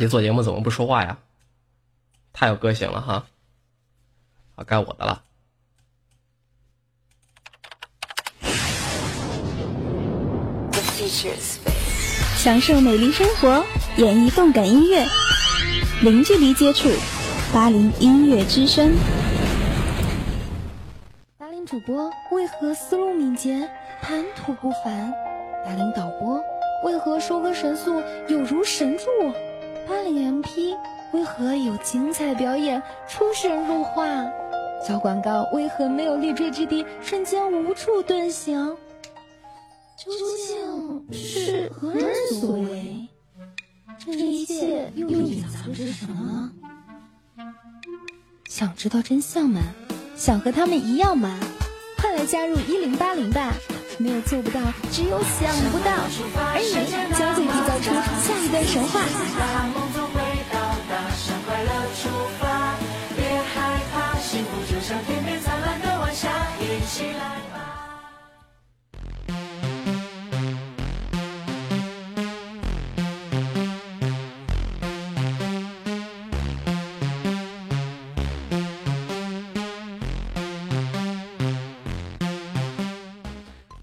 你做节目怎么不说话呀？太有个性了哈！好，该我的了。享受美丽生活，演绎动感音乐，零距离接触八零音乐之声。八零主播为何思路敏捷，谈吐不凡？八零导播为何收割神速，有如神助？八零 MP 为何有精彩表演，出神入化？小广告为何没有立锥之地，瞬间无处遁形？究竟是何人所为？这一切又隐藏着什么？想知道真相吗？想和他们一样吗？快来加入一零八零吧！没有做不到，只有想不到。而你将会缔造出下一段神话。别害怕，幸福就像天边灿烂的晚霞，一起来吧。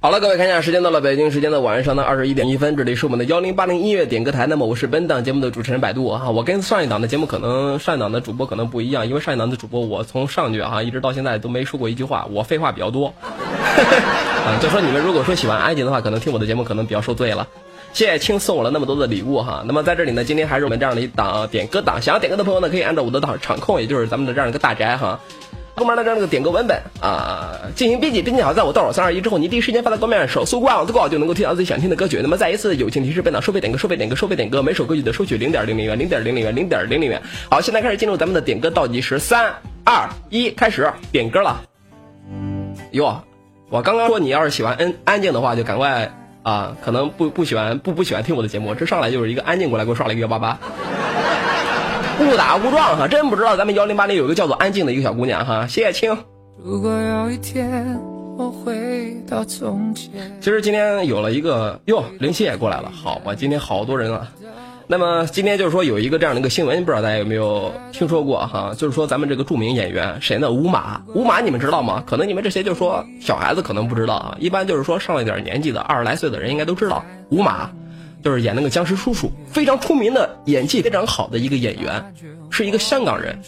好了，各位看一下，时间到了，北京时间的晚上的二十一点一分，这里是我们的幺零八零音乐点歌台。那么我是本档节目的主持人百度哈，我跟上一档的节目可能上一档的主播可能不一样，因为上一档的主播我从上去哈一直到现在都没说过一句话，我废话比较多。啊，就说你们如果说喜欢安静的话，可能听我的节目可能比较受罪了。谢谢青送我了那么多的礼物哈。那么在这里呢，今天还是我们这样的一档点歌档，想要点歌的朋友呢，可以按照我的档场控，也就是咱们的这样一个大宅哈。后面的这样的个点歌文本啊，进行编辑，编辑好，在我倒数三二一之后，你第一时间发到桌面，手速快网速够就能够听到自己想听的歌曲。那么再一次友情提示：本档收费点歌，收费点歌，收费点歌，每首歌曲的收取零点零零元，零点零零元，零点零零元。好，现在开始进入咱们的点歌倒计时，三二一，开始点歌了。哟，我刚刚说你要是喜欢安安静的话，就赶快啊，可能不不喜欢不不喜欢听我的节目，这上来就是一个安静过来给我刷了一个幺八八。误打误撞哈，真不知道咱们幺零八零有一个叫做安静的一个小姑娘哈，谢谢青。如果有一天我回到从前其实今天有了一个哟，林夕也过来了，好吧，今天好多人啊。那么今天就是说有一个这样的一个新闻，不知道大家有没有听说过哈？就是说咱们这个著名演员谁呢？吴马，吴马你们知道吗？可能你们这些就是说小孩子可能不知道啊，一般就是说上了点年纪的二十来岁的人应该都知道吴马。就是演那个僵尸叔叔，非常出名的演技非常好的一个演员，是一个香港人，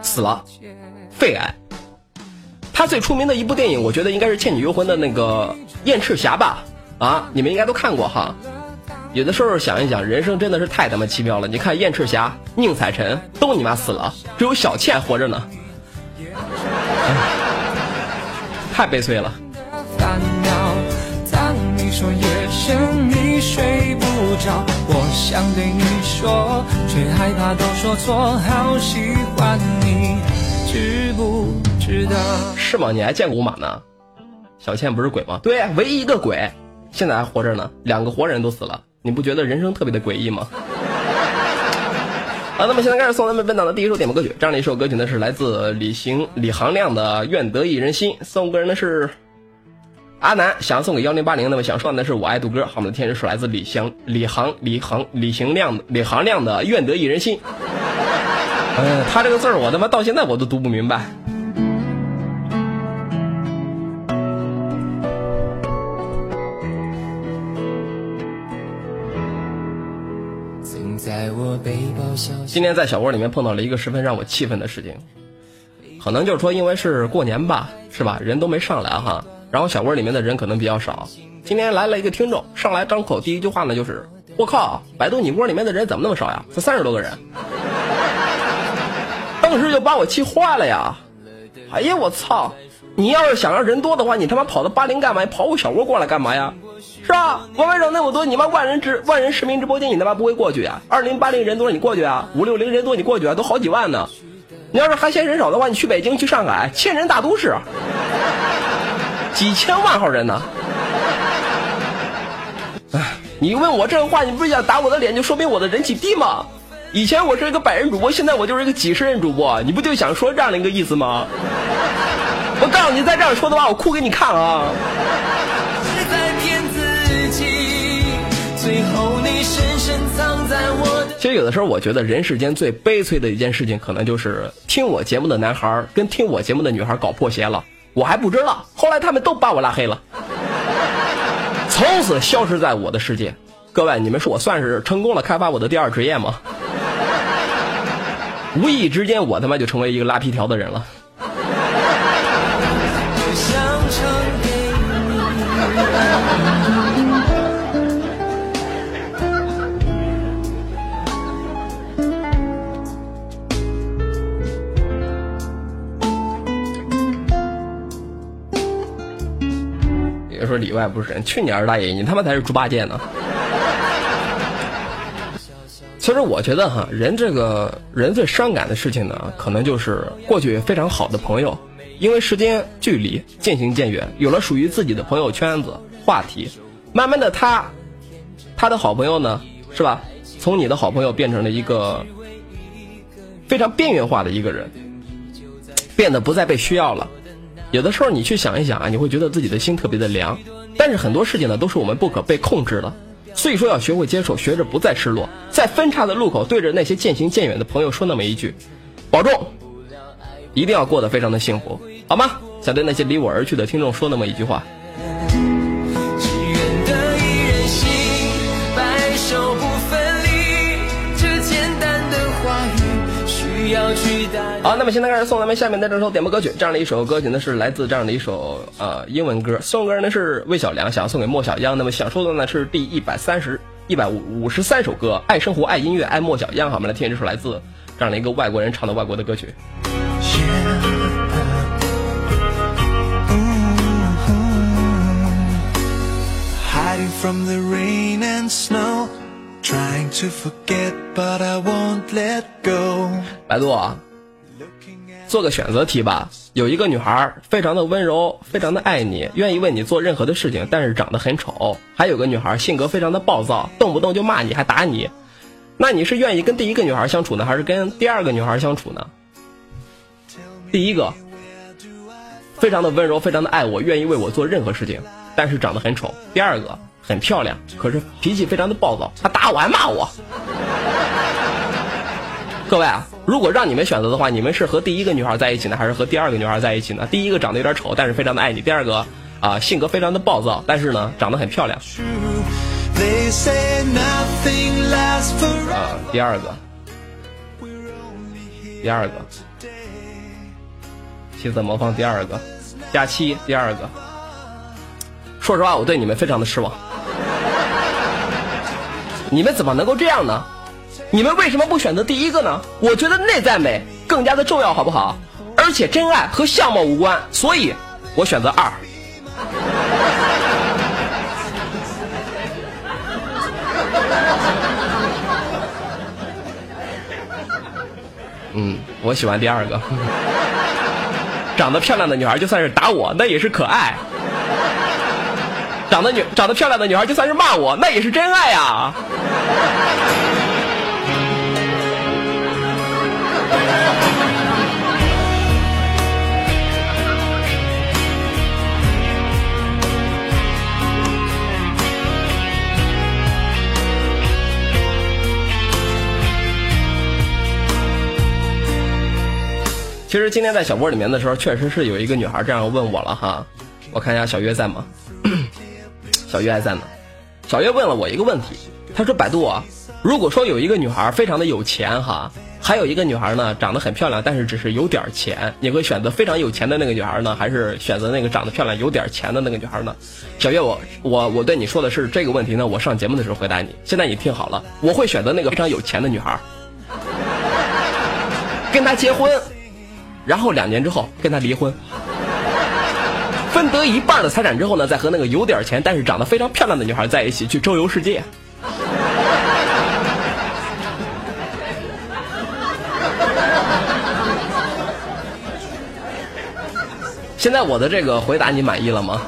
死了，肺癌。他最出名的一部电影，我觉得应该是《倩女幽魂》的那个燕赤霞吧？啊，你们应该都看过哈。有的时候想一想，人生真的是太他妈奇妙了。你看燕赤霞、宁采臣都你妈死了，只有小倩活着呢，太悲催了。睡不着，我想对你说，却害怕都说错。好喜欢你，知不知道？是吗？你还见过马呢？小倩不是鬼吗？对，唯一一个鬼，现在还活着呢。两个活人都死了，你不觉得人生特别的诡异吗？好，那么现在开始送咱们本档的第一首点播歌曲，这样的一首歌曲呢是来自李行李行亮的《愿得一人心》，送歌人的是。阿南想送给幺零八零，那么想说的是我爱杜哥。好，我们的天使是来自李翔、李航、李航、李行亮、李行亮的愿得一人心。嗯，他这个字儿我他妈到现在我都读不明白。今天在小窝里面碰到了一个十分让我气愤的事情，可能就是说因为是过年吧，是吧？人都没上来哈。然后小窝里面的人可能比较少，今天来了一个听众，上来张口第一句话呢就是：“我靠，百度你窝里面的人怎么那么少呀？才三十多个人。”当时就把我气坏了呀！哎呀，我操！你要是想让人多的话，你他妈跑到八零干嘛？跑我小窝过来干嘛呀？是吧？我们人那么多，你妈万人直万人实名直播间，你他妈不会过去啊？二零八零人多你过去啊？五六零人多你过去啊？都好几万呢！你要是还嫌人少的话，你去北京去上海，千人大都市。几千万号人呢？哎，你问我这话，你不是想打我的脸，就说明我的人气低吗？以前我是一个百人主播，现在我就是一个几十人主播，你不就想说这样的一个意思吗？我告诉你，再这样说的话，我哭给你看啊！是在骗自己，最后你深深藏在我的。其实有的时候，我觉得人世间最悲催的一件事情，可能就是听我节目的男孩跟听我节目的女孩搞破鞋了，我还不知道，后来他们都把我拉黑了，从此消失在我的世界。各位，你们说我算是成功了开发我的第二职业吗？无意之间，我他妈就成为一个拉皮条的人了。别说里外不是人，去你二大爷，你他妈才是猪八戒呢！其实我觉得哈，人这个人最伤感的事情呢，可能就是过去非常好的朋友，因为时间距离渐行渐远，有了属于自己的朋友圈子话题，慢慢的他，他的好朋友呢，是吧？从你的好朋友变成了一个非常边缘化的一个人，变得不再被需要了。有的时候你去想一想啊，你会觉得自己的心特别的凉。但是很多事情呢，都是我们不可被控制的，所以说要学会接受，学着不再失落。在分叉的路口，对着那些渐行渐远的朋友说那么一句：“保重，一定要过得非常的幸福，好吗？”想对那些离我而去的听众说那么一句话。好，那么现在开始送咱们下面的这首点播歌曲。这样的一首歌曲呢，是来自这样的一首呃英文歌。送歌呢是魏小良，想要送给莫小央。那么想说的呢是第一百三十一百五五十三首歌，爱生活，爱音乐，爱莫小央。好，我们来听这首来自这样的一个外国人唱的外国的歌曲。Trying to forget but i won't let go 百度啊，做个选择题吧。有一个女孩非常的温柔，非常的爱你，愿意为你做任何的事情，但是长得很丑。还有个女孩性格非常的暴躁，动不动就骂你，还打你。那你是愿意跟第一个女孩相处呢，还是跟第二个女孩相处呢？第一个，非常的温柔，非常的爱我，愿意为我做任何事情，但是长得很丑。第二个。很漂亮，可是脾气非常的暴躁，他打我还骂我。各位啊，如果让你们选择的话，你们是和第一个女孩在一起呢，还是和第二个女孩在一起呢？第一个长得有点丑，但是非常的爱你；第二个啊，性格非常的暴躁，但是呢，长得很漂亮。啊，第二个，第二个，七色魔方第二个，加七第二个。说实话，我对你们非常的失望。你们怎么能够这样呢？你们为什么不选择第一个呢？我觉得内在美更加的重要，好不好？而且真爱和相貌无关，所以我选择二。嗯，我喜欢第二个。长得漂亮的女孩就算是打我，那也是可爱。长得女长得漂亮的女孩，就算是骂我，那也是真爱呀。其实今天在小窝里面的时候，确实是有一个女孩这样问我了哈。我看一下小月在吗？小月还在呢。小月问了我一个问题，她说：“百度啊，如果说有一个女孩非常的有钱哈，还有一个女孩呢长得很漂亮，但是只是有点钱，你会选择非常有钱的那个女孩呢，还是选择那个长得漂亮有点钱的那个女孩呢？”小月，我我我对你说的是这个问题呢，我上节目的时候回答你。现在你听好了，我会选择那个非常有钱的女孩，跟她结婚，然后两年之后跟她离婚。分得一半的财产之后呢，再和那个有点钱但是长得非常漂亮的女孩在一起去周游世界。现在我的这个回答你满意了吗？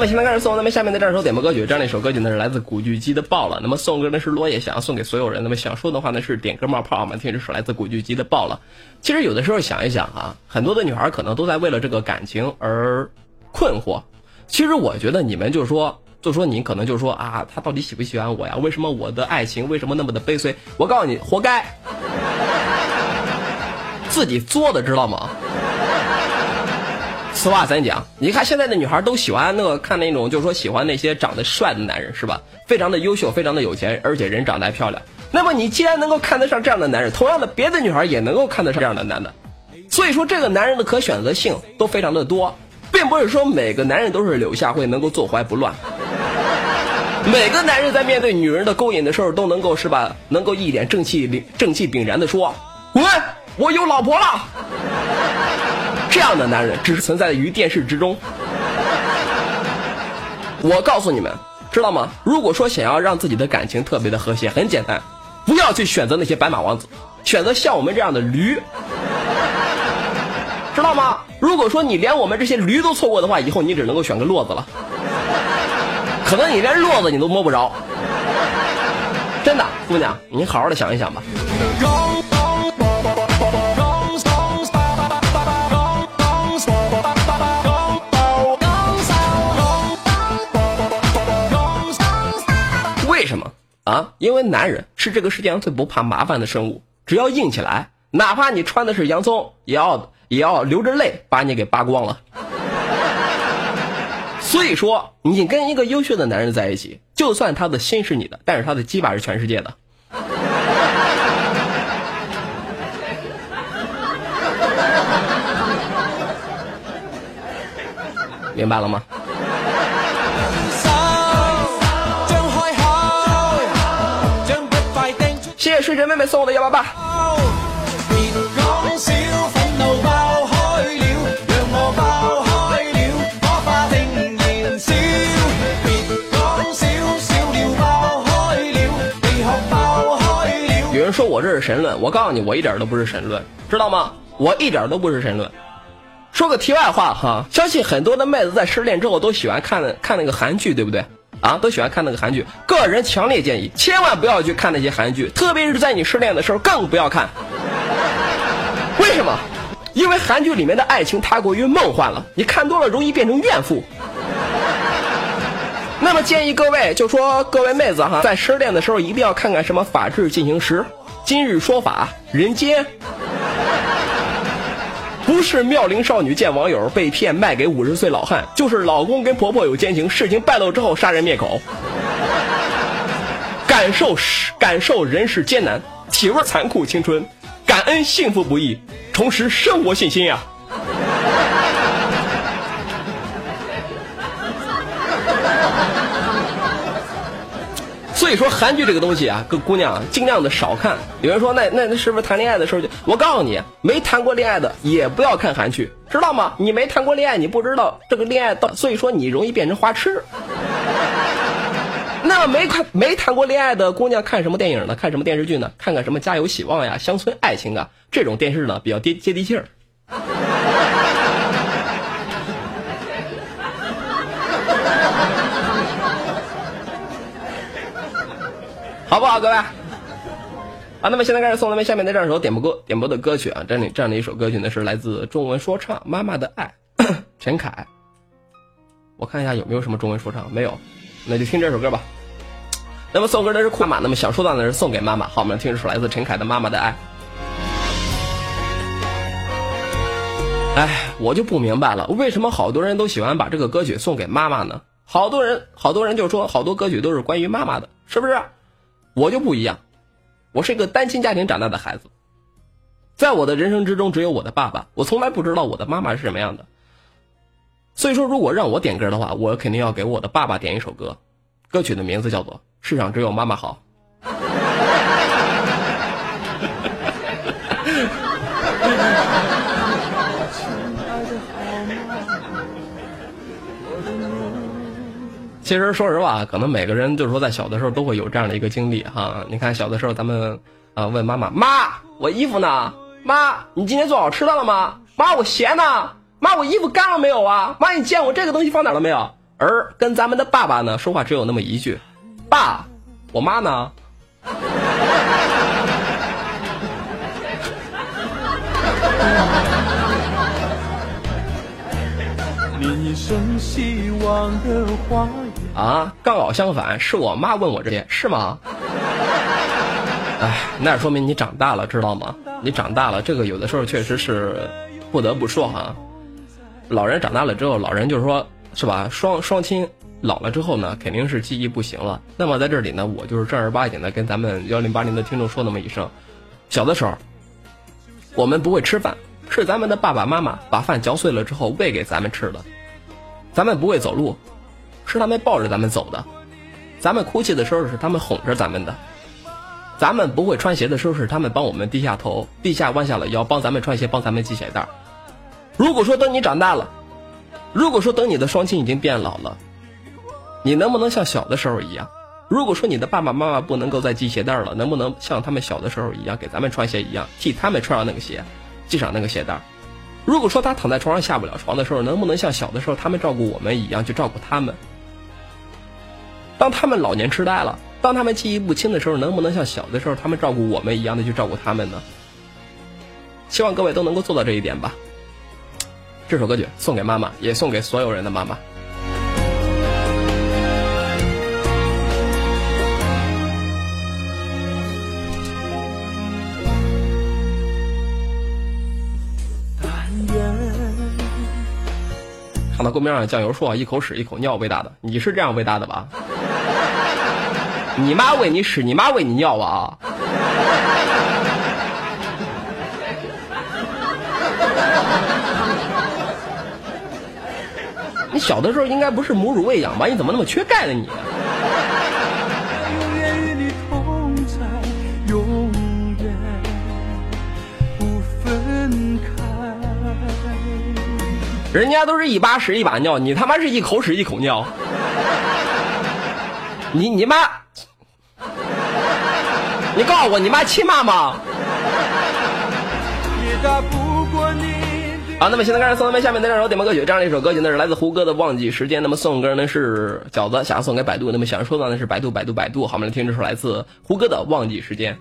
么。么现在开始送，那么下面的这首点播歌曲，这样的一首歌曲呢是来自古巨基的《爆了》。那么送歌呢是落叶，想要送给所有人。那么想说的话呢是点歌冒泡，我们听这首来自古巨基的《爆了》。其实有的时候想一想啊，很多的女孩可能都在为了这个感情而困惑。其实我觉得你们就说，就说你可能就说啊，他到底喜不喜欢我呀？为什么我的爱情为什么那么的悲催？我告诉你，活该，自己作的，知道吗？此话咱讲，你看现在的女孩都喜欢那个看那种，就是说喜欢那些长得帅的男人，是吧？非常的优秀，非常的有钱，而且人长得还漂亮。那么你既然能够看得上这样的男人，同样的，别的女孩也能够看得上这样的男的。所以说，这个男人的可选择性都非常的多，并不是说每个男人都是柳下惠能够坐怀不乱。每个男人在面对女人的勾引的时候，都能够是吧？能够一脸正气正气凛然的说：“滚，我有老婆了。”这样的男人只是存在于电视之中。我告诉你们，知道吗？如果说想要让自己的感情特别的和谐，很简单，不要去选择那些白马王子，选择像我们这样的驴，知道吗？如果说你连我们这些驴都错过的话，以后你只能够选个骆子了，可能你连骆子你都摸不着。真的，姑娘，你好好的想一想吧。啊？因为男人是这个世界上最不怕麻烦的生物，只要硬起来，哪怕你穿的是洋葱，也要也要流着泪把你给扒光了。所以说，你跟一个优秀的男人在一起，就算他的心是你的，但是他的鸡巴是全世界的。明白了吗？睡前妹妹送我的幺八八。有人说我这是神论，我告诉你，我一点都不是神论，知道吗？我一点都不是神论。说个题外话哈，相信很多的妹子在失恋之后都喜欢看看那个韩剧，对不对？啊，都喜欢看那个韩剧。个人强烈建议，千万不要去看那些韩剧，特别是在你失恋的时候，更不要看。为什么？因为韩剧里面的爱情太过于梦幻了，你看多了容易变成怨妇。那么建议各位，就说各位妹子哈，在失恋的时候一定要看看什么《法制进行时》《今日说法》《人间》。不是妙龄少女见网友被骗卖给五十岁老汉，就是老公跟婆婆有奸情，事情败露之后杀人灭口。感受感受人世艰难，体味残酷青春，感恩幸福不易，重拾生活信心呀。所以说韩剧这个东西啊，各姑娘尽量的少看。有人说那那那是不是谈恋爱的时候就？我告诉你，没谈过恋爱的也不要看韩剧，知道吗？你没谈过恋爱，你不知道这个恋爱到，所以说你容易变成花痴。那没看没谈过恋爱的姑娘看什么电影呢？看什么电视剧呢？看看什么家有希望呀、乡村爱情啊这种电视呢，比较接接地气儿。好不好，各位？啊，那么现在开始送咱们下面的这首点播歌点播的歌曲啊，这里这样的一首歌曲呢是来自中文说唱《妈妈的爱》，陈凯。我看一下有没有什么中文说唱，没有，那就听这首歌吧。那么送歌的是酷妈，那么想说到的是送给妈妈。好，我们听这首来自陈凯的《妈妈的爱》。哎，我就不明白了，为什么好多人都喜欢把这个歌曲送给妈妈呢？好多人，好多人就说好多歌曲都是关于妈妈的，是不是？我就不一样，我是一个单亲家庭长大的孩子，在我的人生之中只有我的爸爸，我从来不知道我的妈妈是什么样的。所以说，如果让我点歌的话，我肯定要给我的爸爸点一首歌，歌曲的名字叫做《世上只有妈妈好》。其实说实话，可能每个人就是说，在小的时候都会有这样的一个经历哈。你看，小的时候咱们啊问妈妈：“妈，我衣服呢？妈，你今天做好吃的了吗？妈，我鞋呢？妈，我衣服干了没有啊？妈，你见我这个东西放哪了没有？”而跟咱们的爸爸呢说话只有那么一句：“爸，我妈呢？” 你一生希望的花啊，刚好相反，是我妈问我这些，是吗？哎，那说明你长大了，知道吗？你长大了，这个有的时候确实是不得不说哈。老人长大了之后，老人就是说，是吧？双双亲老了之后呢，肯定是记忆不行了。那么在这里呢，我就是正儿八经的跟咱们幺零八零的听众说那么一声：小的时候，我们不会吃饭，是咱们的爸爸妈妈把饭嚼碎了之后喂给咱们吃的。咱们不会走路，是他们抱着咱们走的；咱们哭泣的时候是他们哄着咱们的。咱们不会穿鞋的时候，是他们帮我们低下头、低下弯下了腰，帮咱们穿鞋，帮咱们系鞋带。如果说等你长大了，如果说等你的双亲已经变老了，你能不能像小的时候一样？如果说你的爸爸妈妈不能够再系鞋带了，能不能像他们小的时候一样，给咱们穿鞋一样，替他们穿上那个鞋，系上那个鞋带？如果说他躺在床上下不了床的时候，能不能像小的时候他们照顾我们一样去照顾他们？当他们老年痴呆了。当他们记忆不清的时候，能不能像小的时候他们照顾我们一样的去照顾他们呢？希望各位都能够做到这一点吧。这首歌曲送给妈妈，也送给所有人的妈妈。放到公屏上酱油说：“一口屎一口尿喂大的，你是这样喂大的吧？”你妈喂你屎，你妈喂你尿啊！你小的时候应该不是母乳喂养吧？你怎么那么缺钙呢？你？人家都是一把屎一把尿，你他妈是一口屎一口尿。你你妈！你告诉我，你妈亲妈吗？啊，那么现在开始送咱们下面的这首点播歌曲，这样的一首歌曲呢是来自胡歌的《忘记时间》。那么送歌呢是饺子，想要送给百度。那么想说的呢是百度，百度，百度。好，我们来听这首来自胡歌的《忘记时间》。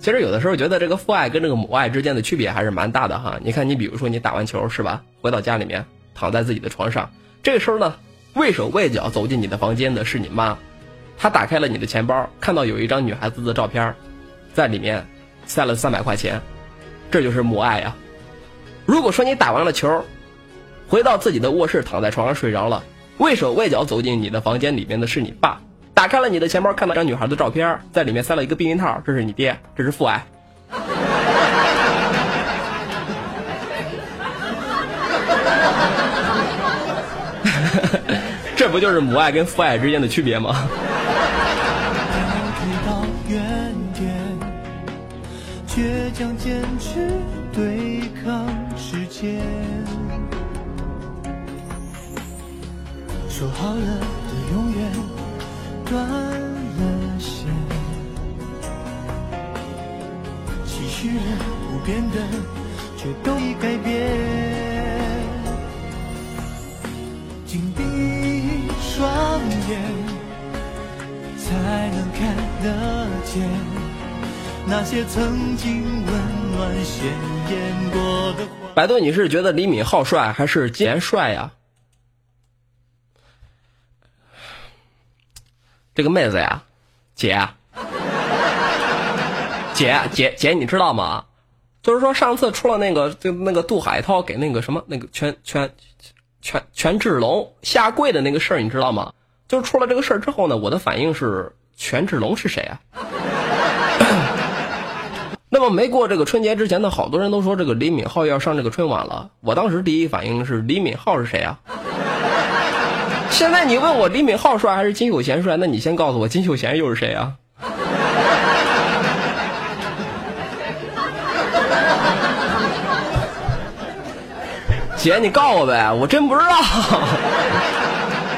其实有的时候觉得这个父爱跟这个母爱之间的区别还是蛮大的哈。你看，你比如说你打完球是吧，回到家里面躺在自己的床上，这个时候呢，畏手畏脚走进你的房间的是你妈。他打开了你的钱包，看到有一张女孩子的照片，在里面塞了三百块钱，这就是母爱呀。如果说你打完了球，回到自己的卧室，躺在床上睡着了，畏手畏脚走进你的房间里面的是你爸，打开了你的钱包，看到张女孩的照片，在里面塞了一个避孕套，这是你爹，这是父爱。这不就是母爱跟父爱之间的区别吗？倔强坚持对抗时间，说好了断了线，期许了不变的却都已改变，紧闭双眼才能看得见。那些曾经温暖鲜艳过的百度，你是觉得李敏镐帅还是金贤帅呀？这个妹子呀，姐，姐姐姐，你知道吗？就是说上次出了那个就那个杜海涛给那个什么那个权权权权志龙下跪的那个事儿，你知道吗？就是出了这个事儿之后呢，我的反应是权志龙是谁啊？那么没过这个春节之前呢，好多人都说这个李敏镐要上这个春晚了。我当时第一反应是李敏镐是谁啊？现在你问我李敏镐帅还是金秀贤帅？那你先告诉我金秀贤又是谁啊？姐，你告诉我呗，我真不知道。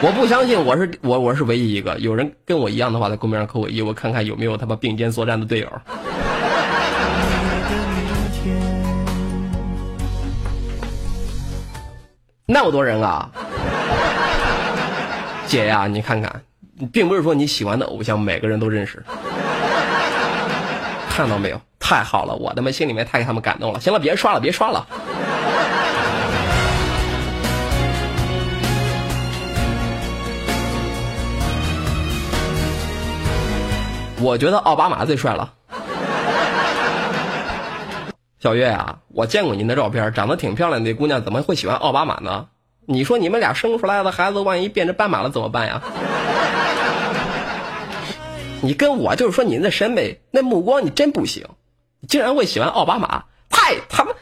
我不相信我是我我是唯一一个有人跟我一样的话，在公屏上扣我一，我看看有没有他妈并肩作战的队友。那么多人啊，姐呀，你看看，并不是说你喜欢的偶像每个人都认识，看到没有？太好了，我他妈心里面太给他们感动了。行了，别刷了，别刷了。我觉得奥巴马最帅了。小月啊，我见过您的照片，长得挺漂亮的姑娘，怎么会喜欢奥巴马呢？你说你们俩生出来的孩子，万一变成斑马了怎么办呀？你跟我就是说，你的审美那目光你真不行，你竟然会喜欢奥巴马，太他妈！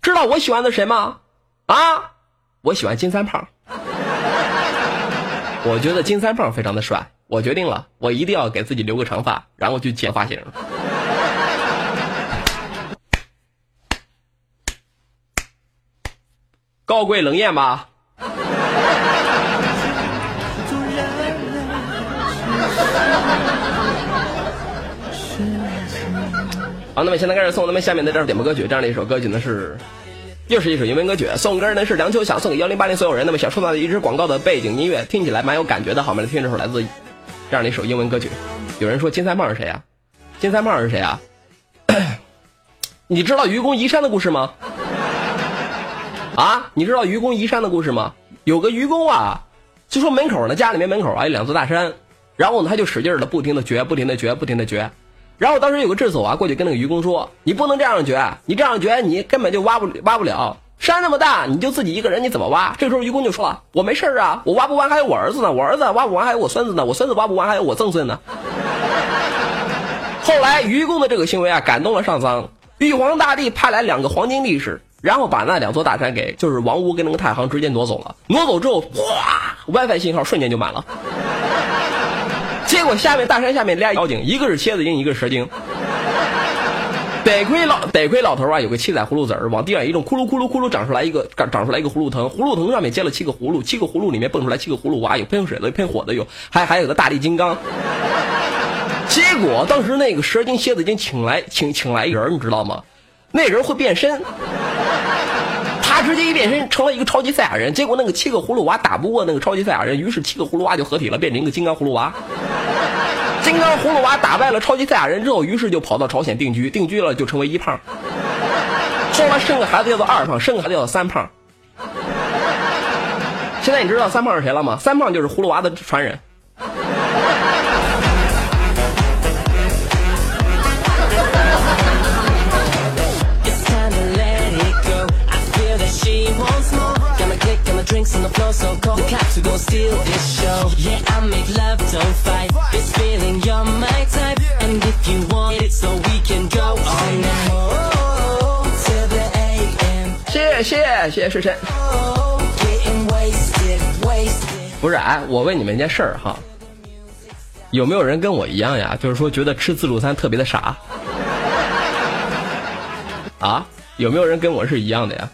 知道我喜欢的谁吗？啊，我喜欢金三胖。我觉得金三胖非常的帅。我决定了，我一定要给自己留个长发，然后去剪发型。高贵冷艳吧。好，那么现在开始送咱们下面的这首点播歌曲，这样的一首歌曲呢是。又是一首英文歌曲，送歌人呢是梁秋，想送给幺零八零所有人。那么想收到的一支广告的背景音乐，听起来蛮有感觉的。好，我们来听这首来自这样的一首英文歌曲。有人说金三胖是谁啊？金三胖是谁啊？你知道愚公移山的故事吗？啊，你知道愚公移山的故事吗？有个愚公啊，就说门口呢，家里面门口啊有两座大山，然后呢他就使劲的不停的掘，不停的掘，不停的掘。然后当时有个智叟啊，过去跟那个愚公说：“你不能这样掘，你这样掘，你根本就挖不挖不了。山那么大，你就自己一个人，你怎么挖？”这时候愚公就说了：“我没事啊，我挖不完还有我儿子呢，我儿子挖不完还有我孙子呢，我孙子挖不完还有我曾孙呢。”后来愚公的这个行为啊，感动了上苍，玉皇大帝派来两个黄金力士，然后把那两座大山给就是王屋跟那个太行直接挪走了。挪走之后，哗，WiFi 信号瞬间就满了。结果下面大山下面俩妖精，一个是蝎子精，一个是蛇精。得亏老得亏老头啊，有个七彩葫芦籽儿，往地上一种，咕噜咕噜咕噜长出来一个长长出来一个葫芦藤，葫芦藤上面接了七个葫芦，七个葫芦里面蹦出来七个葫芦娃，有喷水的，有喷火的，有还还有个大力金刚。结果当时那个蛇精蝎子精请来请请来一人，你知道吗？那人会变身。他直接一变身成了一个超级赛亚人，结果那个七个葫芦娃打不过那个超级赛亚人，于是七个葫芦娃就合体了，变成一个金刚葫芦娃。金刚葫芦娃打败了超级赛亚人之后，于是就跑到朝鲜定居，定居了就成为一胖。后来生个孩子叫做二胖，生个孩子叫做三胖。现在你知道三胖是谁了吗？三胖就是葫芦娃的传人。谢谢谢谢是谁？不是哎，我问你们一件事儿哈，有没有人跟我一样呀？就是说觉得吃自助餐特别的傻。啊？有没有人跟我是一样的呀？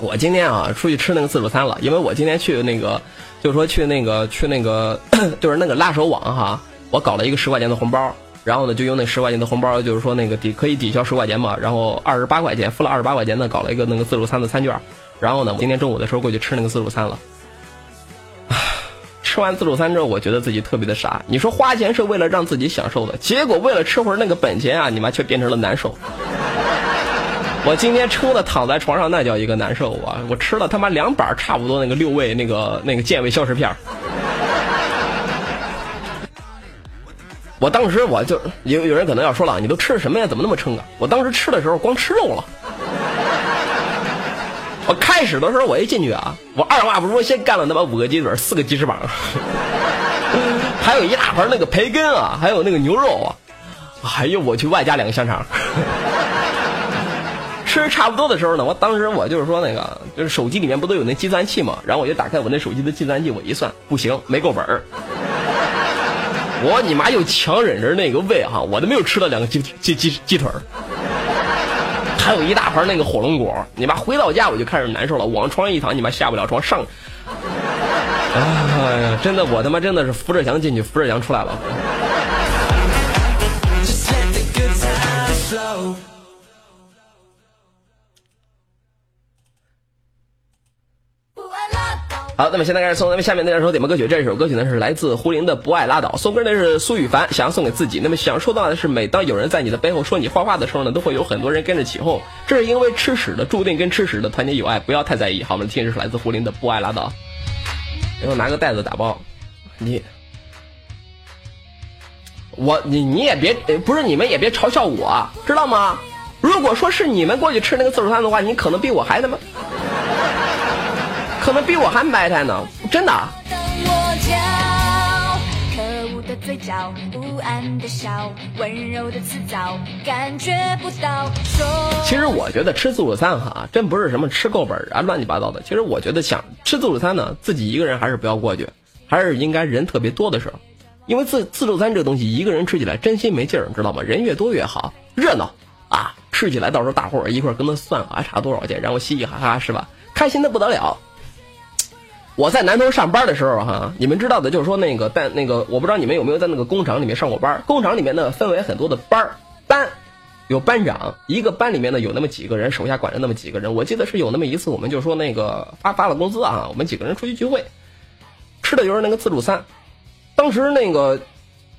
我今天啊出去吃那个自助餐了，因为我今天去那个，就是说去那个去那个，就是那个拉手网哈，我搞了一个十块钱的红包，然后呢就用那十块钱的红包，就是说那个抵可以抵消十块钱嘛，然后二十八块钱付了二十八块钱的搞了一个那个自助餐的餐券，然后呢我今天中午的时候过去吃那个自助餐了，吃完自助餐之后，我觉得自己特别的傻，你说花钱是为了让自己享受的，结果为了吃会儿那个本钱啊，你妈却变成了难受。我今天撑的躺在床上，那叫一个难受啊！我吃了他妈两板差不多那个六味那个那个健胃消食片我当时我就有有人可能要说了，你都吃什么呀？怎么那么撑啊？我当时吃的时候光吃肉了。我开始的时候我一进去啊，我二话不说先干了他妈五个鸡腿，四个鸡翅膀，还有一大盘那个培根啊，还有那个牛肉啊，哎呦我去，外加两个香肠。吃差不多的时候呢，我当时我就是说那个，就是手机里面不都有那计算器嘛，然后我就打开我那手机的计算器，我一算，不行，没够本儿。我你妈又强忍着那个胃哈，我都没有吃了两个鸡鸡鸡鸡腿儿，还有一大盘那个火龙果，你妈回到家我就开始难受了，往床上一躺，你妈下不了床上。哎呀，真的我他妈真的是扶着墙进去，扶着墙出来了。好，那么现在开始送咱们下面那首点播歌曲，这首歌曲呢是来自胡林的《不爱拉倒》，送歌的是苏雨凡，想要送给自己。那么想说到的是，每当有人在你的背后说你坏话的时候呢，都会有很多人跟着起哄，这是因为吃屎的注定跟吃屎的团结友爱，不要太在意。好，我们听这是来自胡林的《不爱拉倒》，然后拿个袋子打包，你，我你你也别不是你们也别嘲笑我，知道吗？如果说是你们过去吃那个自助餐的话，你可能比我还他妈。可能比我还埋汰呢，真的。其实我觉得吃自助餐哈，真不是什么吃够本啊，乱七八糟的。其实我觉得想吃自助餐呢，自己一个人还是不要过去，还是应该人特别多的时候，因为自自助餐这个东西一个人吃起来真心没劲儿，知道吗？人越多越好，热闹啊，吃起来到时候大伙儿一块儿跟他算啊，差多少钱，然后嘻嘻哈哈是吧？开心的不得了。我在南头上班的时候，哈，你们知道的，就是说那个在那个，我不知道你们有没有在那个工厂里面上过班。工厂里面呢，分为很多的班班，有班长，一个班里面呢有那么几个人，手下管着那么几个人。我记得是有那么一次，我们就说那个发发了工资啊，我们几个人出去聚会，吃的就是那个自助餐。当时那个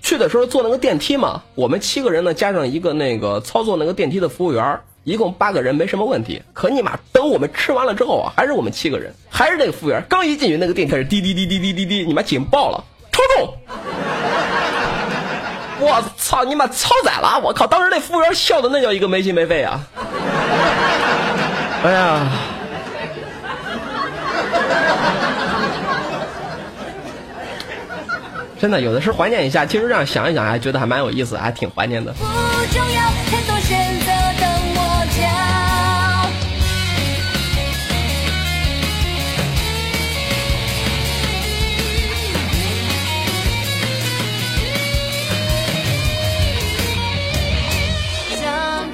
去的时候坐那个电梯嘛，我们七个人呢，加上一个那个操作那个电梯的服务员。一共八个人没什么问题，可你妈等我们吃完了之后啊，还是我们七个人，还是那个服务员，刚一进去那个电梯开始滴滴滴滴滴滴滴，你妈警报了，超重！我操你妈超载了！我靠，当时那服务员笑的那叫一个没心没肺啊！哎呀，真的有的时候怀念一下，其实这样想一想还觉得还蛮有意思，还挺怀念的。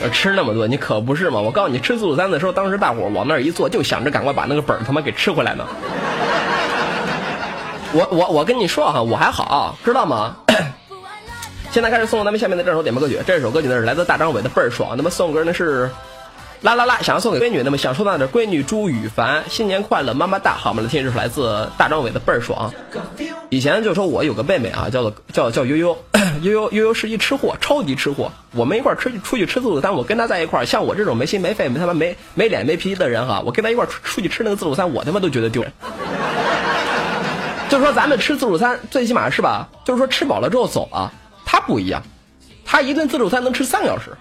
吃那么多，你可不是嘛！我告诉你，吃自助餐的时候，当时大伙往那儿一坐，就想着赶快把那个本儿他妈给吃回来呢。我我我跟你说哈，我还好，知道吗？现在开始送咱们下面的这首点播歌曲，这首歌曲呢是来自大张伟的倍儿爽。那么送歌呢是啦啦啦，想要送给闺女，那么想收到的闺女朱雨凡，新年快乐，妈妈大，好吗？听这是来自大张伟的倍儿爽。以前就说我有个妹妹啊，叫做叫叫悠悠。悠悠悠悠是一吃货，超级吃货。我们一块吃出去吃自助餐，我跟她在一块儿，像我这种没心没肺、没他妈没没脸没皮的人哈，我跟她一块儿出出去吃那个自助餐，我他妈都觉得丢人。就说咱们吃自助餐，最起码是吧？就是说吃饱了之后走啊，她不一样，她一顿自助餐能吃三个小时。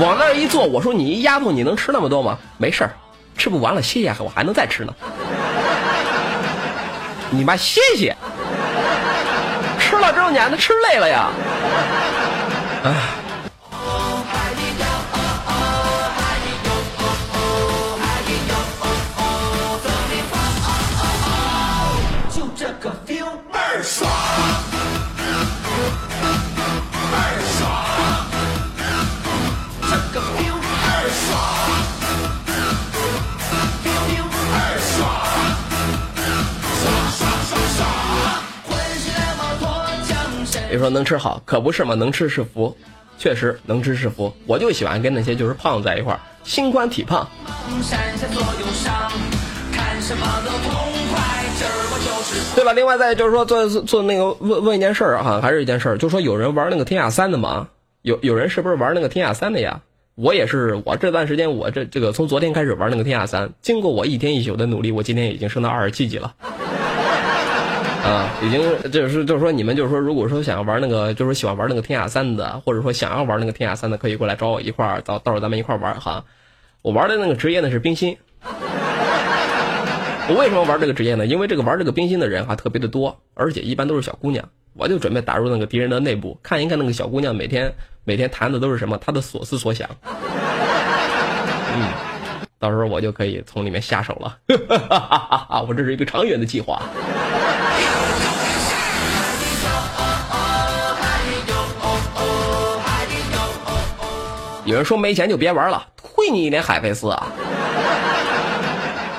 往那儿一坐，我说你一丫头你能吃那么多吗？没事儿，吃不完了歇歇，我还能再吃呢。你妈歇歇。吃了之后你还能吃累了呀？哎。别说能吃好，可不是嘛？能吃是福，确实能吃是福。我就喜欢跟那些就是胖子在一块儿，心宽体胖。对吧，另外再就是说做做那个问问一件事儿哈，还是一件事儿，就说有人玩那个天下三的吗？有有人是不是玩那个天下三的呀？我也是，我这段时间我这这个从昨天开始玩那个天下三，经过我一天一宿的努力，我今天已经升到二十七级了。啊，已经就是就是说，你们就是说，如果说想要玩那个，就是喜欢玩那个天下三的，或者说想要玩那个天下三的，可以过来找我一块儿，到到时候咱们一块儿玩哈。我玩的那个职业呢是冰心。我为什么玩这个职业呢？因为这个玩这个冰心的人哈特别的多，而且一般都是小姑娘。我就准备打入那个敌人的内部，看一看那个小姑娘每天每天谈的都是什么，她的所思所想。嗯，到时候我就可以从里面下手了。我这是一个长远的计划。有人说没钱就别玩了，退你一脸海飞丝啊！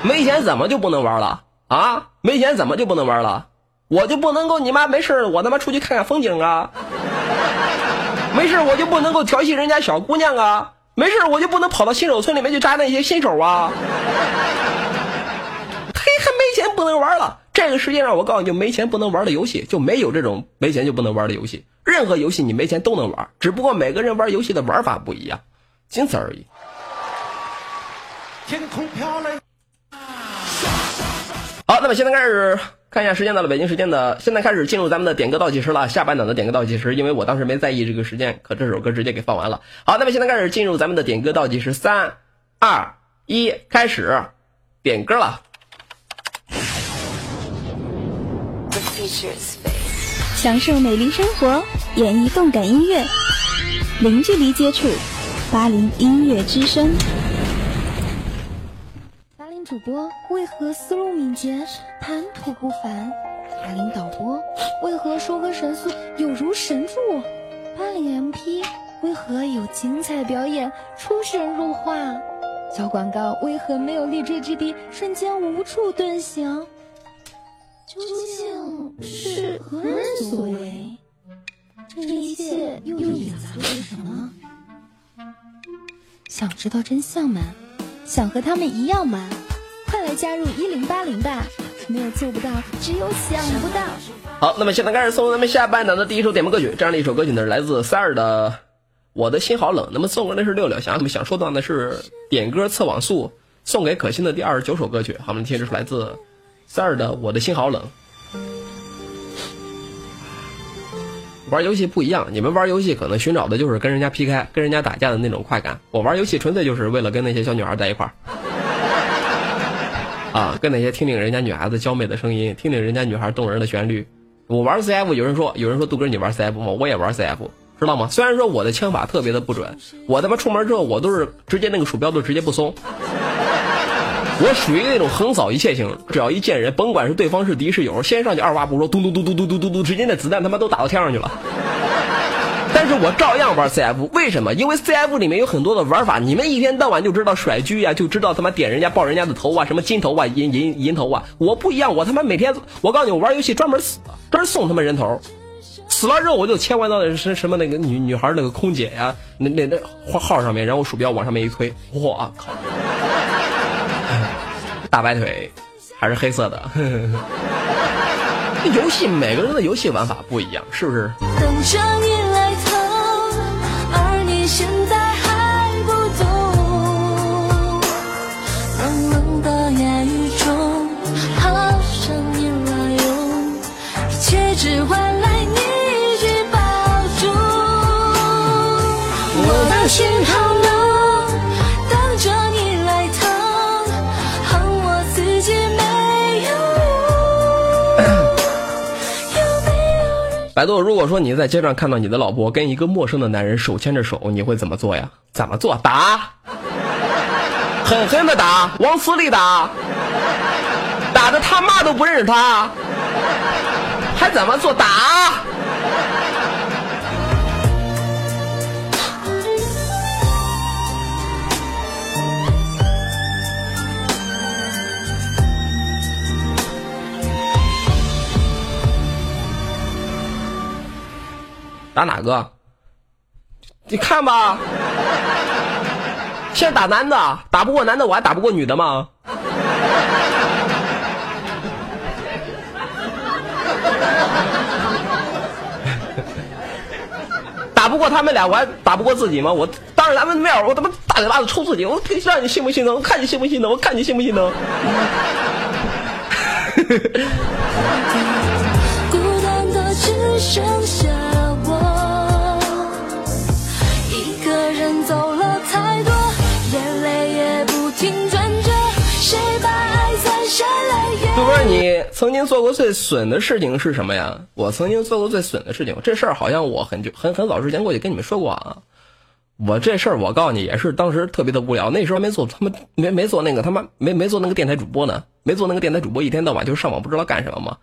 没钱怎么就不能玩了啊？没钱怎么就不能玩了？我就不能够你妈没事我他妈出去看看风景啊？没事我就不能够调戏人家小姑娘啊？没事我就不能跑到新手村里面去扎那些新手啊？嘿，还没钱不能玩了。这个世界上，我告诉你就没钱不能玩的游戏，就没有这种没钱就不能玩的游戏。任何游戏你没钱都能玩，只不过每个人玩游戏的玩法不一样，仅此而已。天空飘来。好，那么现在开始看一下时间到了，北京时间的现在开始进入咱们的点歌倒计时了。下半档的点歌倒计时，因为我当时没在意这个时间，可这首歌直接给放完了。好，那么现在开始进入咱们的点歌倒计时，三、二、一，开始点歌了。享受美丽生活，演绎动感音乐，零距离接触，八零音乐之声。八零主播为何思路敏捷，谈吐不凡？八零导播为何收割神速，有如神助？八零 MP 为何有精彩表演，出神入化？小广告为何没有立锥之地，瞬间无处遁形？究竟是何人所为？这一切又隐藏着什么？想知道真相吗？想和他们一样吗？快来加入一零八零吧！没有做不到，只有想不到。好，那么现在开始送咱们下半场的第一首点播歌曲，这样的一首歌曲呢是来自三儿的《我的心好冷》。那么送歌的是六六，想我们想说到的是点歌测网速，送给可心的第二十九首歌曲。好，我们听这是来自。三儿的《我的心好冷》，玩游戏不一样。你们玩游戏可能寻找的就是跟人家 PK、跟人家打架的那种快感。我玩游戏纯粹就是为了跟那些小女孩在一块儿，啊，跟那些听听人家女孩子娇媚的声音，听听人家女孩动人的旋律。我玩 CF，有人说，有人说杜哥你玩 CF 吗？我也玩 CF，知道吗？虽然说我的枪法特别的不准，我他妈出门之后我都是直接那个鼠标都直接不松。我属于那种横扫一切型，只要一见人，甭管是对方是敌是友，先上去二话不说，嘟嘟嘟嘟嘟嘟嘟嘟，直接那子弹他妈都打到天上去了。但是我照样玩 CF，为什么？因为 CF 里面有很多的玩法，你们一天到晚就知道甩狙呀，就知道他妈点人家爆人家的头啊，什么金头啊、银银银头啊。我不一样，我他妈每天，我告诉你，我玩游戏专门死，专门送他们人头，死了之后我就切换到什什么那个女女孩那个空姐呀，那那那号号上面，然后鼠标往上面一推，我靠！大白腿，还是黑色的。游戏每个人的游戏玩法不一样，是不是？百度，如果说你在街上看到你的老婆跟一个陌生的男人手牵着手，你会怎么做呀？怎么做？打，狠狠的打，往死里打，打的他妈都不认识他，还怎么做？打。打哪个？你看吧，先打男的，打不过男的，我还打不过女的吗？打不过他们俩，我还打不过自己吗？我当着咱们面，我他妈大嘴巴子抽自己，我让你信不信呢？我看你信不信呢？我看你信不信呢？孤单的只剩下。你曾经做过最损的事情是什么呀？我曾经做过最损的事情，这事儿好像我很久很很早之前过去跟你们说过啊。我这事儿我告诉你，也是当时特别的无聊，那时候没做他妈没没做那个他妈没没做那个电台主播呢，没做那个电台主播，一天到晚就上网不知道干什么嘛。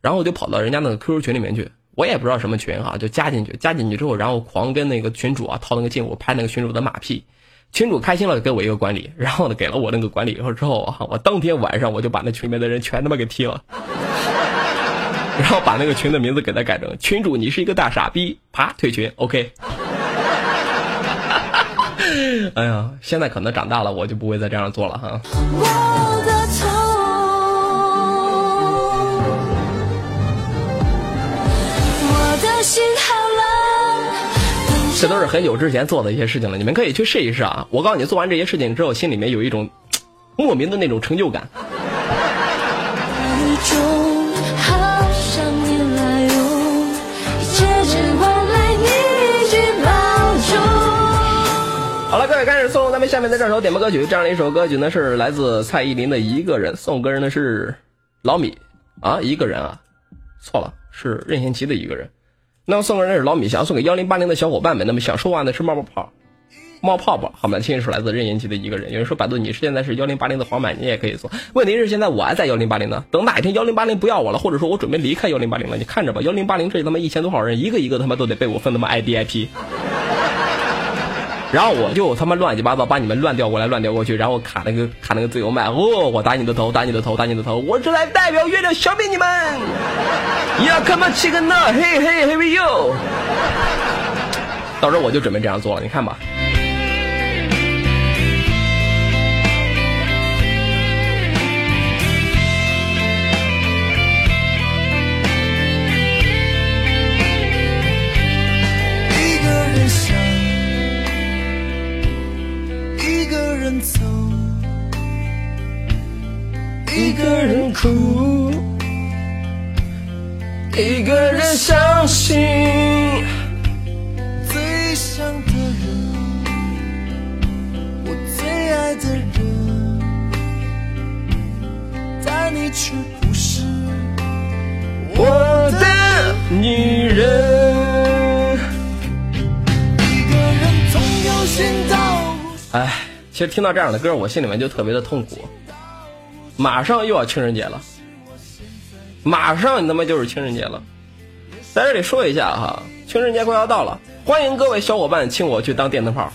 然后我就跑到人家那个 QQ 群里面去，我也不知道什么群哈，就加进去，加进去之后，然后狂跟那个群主啊套那个近乎，拍那个群主的马屁。群主开心了，给我一个管理，然后呢，给了我那个管理。然后之后啊，我当天晚上我就把那群里面的人全他妈给踢了，然后把那个群的名字给他改成“群主，你是一个大傻逼”，啪，退群，OK。哎呀，现在可能长大了，我就不会再这样做了哈。我的心。这都是很久之前做的一些事情了，你们可以去试一试啊！我告诉你，做完这些事情之后，心里面有一种莫名的那种成就感。好了，各位，开始送咱们下面的这首点播歌曲。这样的一首歌曲呢，是来自蔡依林的《一个人》，送歌人的是老米啊，一个人啊，错了，是任贤齐的一个人。那么送歌人是老米，侠送给幺零八零的小伙伴们。那么想说话的是冒冒泡，冒泡泡，好吗？听一首来自任贤齐的一个人。有人说百度你现在是幺零八零的黄板，你也可以做。问题是现在我还在幺零八零呢，等哪一天幺零八零不要我了，或者说我准备离开幺零八零了，你看着吧，幺零八零这他妈一千多号人，一个一个他妈都得被我分他妈 ID IP。然后我就他妈乱七八糟把你们乱调过来，乱调过去，然后卡那个卡那个自由麦，哦，我打你的头，打你的头，打你的头，我是来代表月亮消灭你们。呀，come on chicken 呢？嘿嘿，here we go。到时候我就准备这样做了，你看吧。一个人哭，一个人伤心。最想的人，我最爱的人，但你却不是我的女人。哎，其实听到这样的歌，我心里面就特别的痛苦。马上又要情人节了，马上你他妈就是情人节了，在这里说一下哈，情人节快要到了，欢迎各位小伙伴请我去当电灯泡，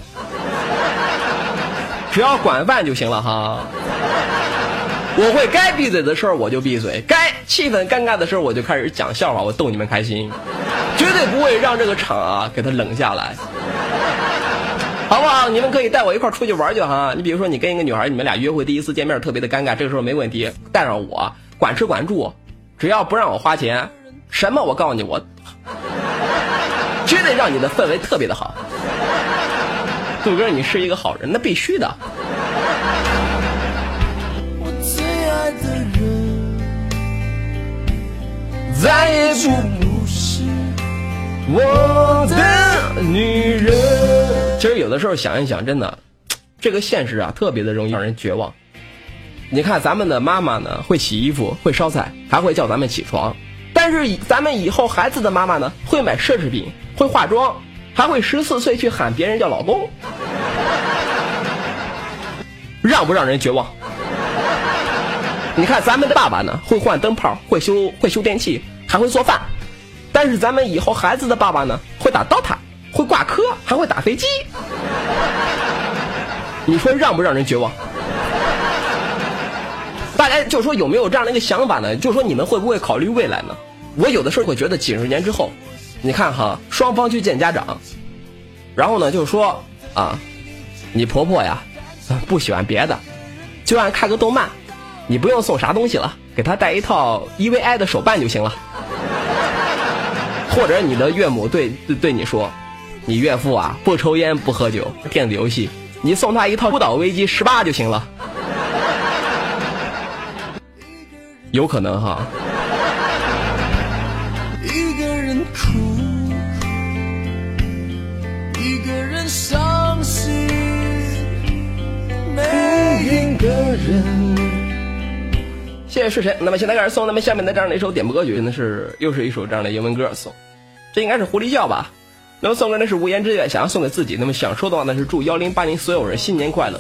只要管饭就行了哈。我会该闭嘴的时候我就闭嘴，该气氛尴尬的时候我就开始讲笑话，我逗你们开心，绝对不会让这个场啊给他冷下来。好不好？你们可以带我一块出去玩去哈。你比如说，你跟一个女孩，你们俩约会第一次见面特别的尴尬，这个时候没问题，带上我，管吃管住，只要不让我花钱，什么我告诉你，我 绝对让你的氛围特别的好。杜哥，你是一个好人，那必须的。我最爱的人，再也不是我的女人。其实有的时候想一想，真的，这个现实啊，特别的容易让人绝望。你看，咱们的妈妈呢，会洗衣服，会烧菜，还会叫咱们起床。但是咱们以后孩子的妈妈呢，会买奢侈品，会化妆，还会十四岁去喊别人叫老公，让不让人绝望？你看，咱们的爸爸呢，会换灯泡，会修会修电器，还会做饭。但是咱们以后孩子的爸爸呢，会打 DOTA。会挂科，还会打飞机，你说让不让人绝望？大家就说有没有这样的一个想法呢？就说你们会不会考虑未来呢？我有的时候会觉得几十年之后，你看哈，双方去见家长，然后呢就说啊，你婆婆呀不喜欢别的，就爱看个动漫，你不用送啥东西了，给她带一套 EVI 的手办就行了。或者你的岳母对对对你说。你岳父啊，不抽烟不喝酒，电子游戏，你送他一套《孤岛危机十八》就行了。有可能哈。一个人哭，一个人伤心，每一个人。谢谢是谁？那么现在开始送咱们下面的这样的一首点播歌曲，那是又是一首这样的英文歌送，这应该是狐狸叫吧。能送给那是无言之愿，想要送给自己。那么想说的话呢，是祝幺零八零所有人新年快乐。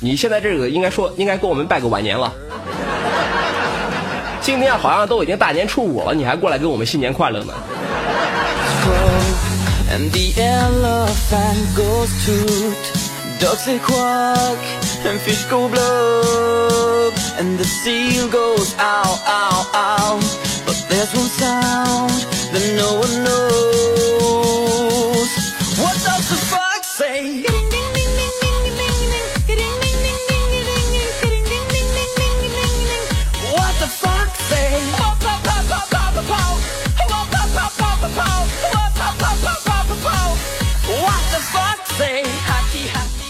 你现在这个应该说应该跟我们拜个晚年了。今天好像都已经大年初五了，你还过来跟我们新年快乐呢？There's one sound that no one knows.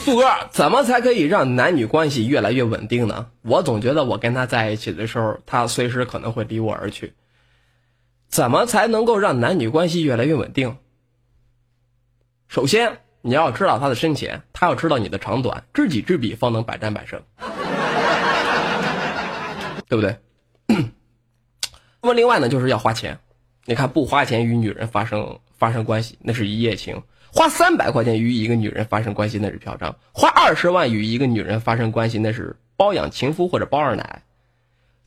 富哥，怎么才可以让男女关系越来越稳定呢？我总觉得我跟他在一起的时候，他随时可能会离我而去。怎么才能够让男女关系越来越稳定？首先，你要知道他的深浅，他要知道你的长短，知己知彼，方能百战百胜，对不对？那么另外呢，就是要花钱。你看，不花钱与女人发生发生关系，那是一夜情。花三百块钱与一个女人发生关系，那是嫖娼；花二十万与一个女人发生关系，那是包养情夫或者包二奶；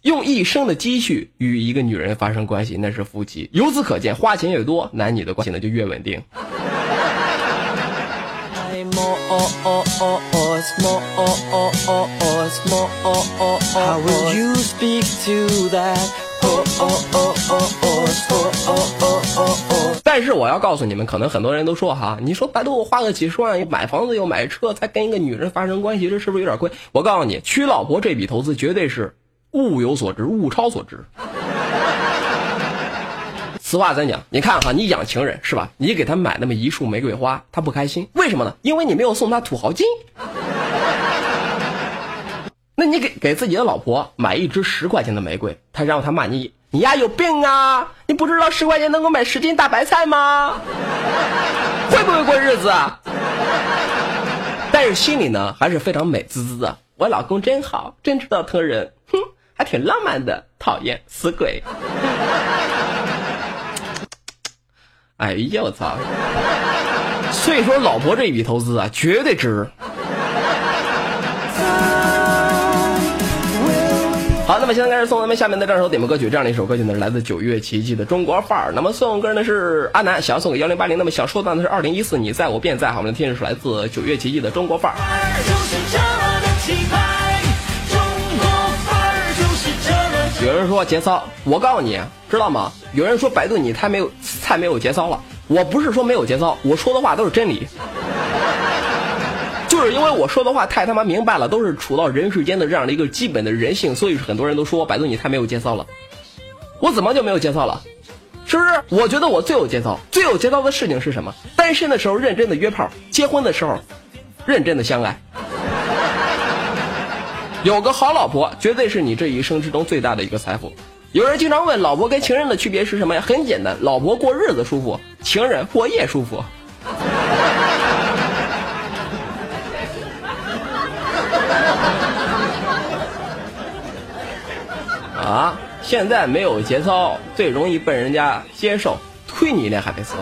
用一生的积蓄与一个女人发生关系，那是夫妻。由此可见，花钱越多，男女的关系呢就越稳定。但是我要告诉你们，可能很多人都说哈，你说白度我花个几十万买房子又买车，才跟一个女人发生关系，这是不是有点贵？我告诉你，娶老婆这笔投资绝对是物有所值，物超所值。此话怎讲？你看哈，你养情人是吧？你给他买那么一束玫瑰花，他不开心，为什么呢？因为你没有送他土豪金。那你给给自己的老婆买一支十块钱的玫瑰，他然后他骂你，你丫有病啊！你不知道十块钱能够买十斤大白菜吗？会不会过日子？啊？但是心里呢还是非常美滋滋的。我老公真好，真知道疼人，哼，还挺浪漫的。讨厌死鬼！哎呀我操！所以说老婆这一笔投资啊，绝对值。好，那么现在开始送咱们下面的这首点播歌曲，这样的一首歌曲呢，是来自九月奇迹的中国范儿。那么送歌呢是阿南，想要送给幺零八零。那么想说到的是二零一四，你在我便在。好，我们的听的是来自九月奇迹的中国范儿。有人说节操，我告诉你，知道吗？有人说百度你太没有太没有节操了。我不是说没有节操，我说的话都是真理。就是因为我说的话太他妈明白了，都是处到人世间的这样的一个基本的人性，所以很多人都说我百度你太没有节操了。我怎么就没有节操了？是不是？我觉得我最有节操，最有节操的事情是什么？单身的时候认真的约炮，结婚的时候认真的相爱。有个好老婆，绝对是你这一生之中最大的一个财富。有人经常问，老婆跟情人的区别是什么呀？很简单，老婆过日子舒服，情人过夜舒服。啊！现在没有节操，最容易被人家接受，推你一脸海飞丝。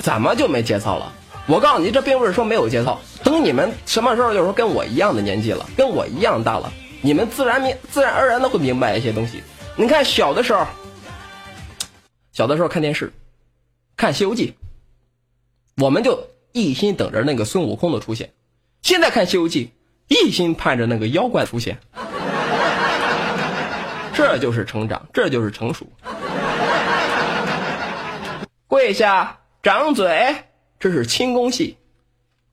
怎么就没节操了？我告诉你，这并不是说没有节操。等你们什么时候，就是说跟我一样的年纪了，跟我一样大了，你们自然明自然而然的会明白一些东西。你看小的时候，小的时候看电视，看《西游记》，我们就一心等着那个孙悟空的出现。现在看《西游记》，一心盼着那个妖怪出现。这就是成长，这就是成熟。跪下，掌嘴，这是轻功戏；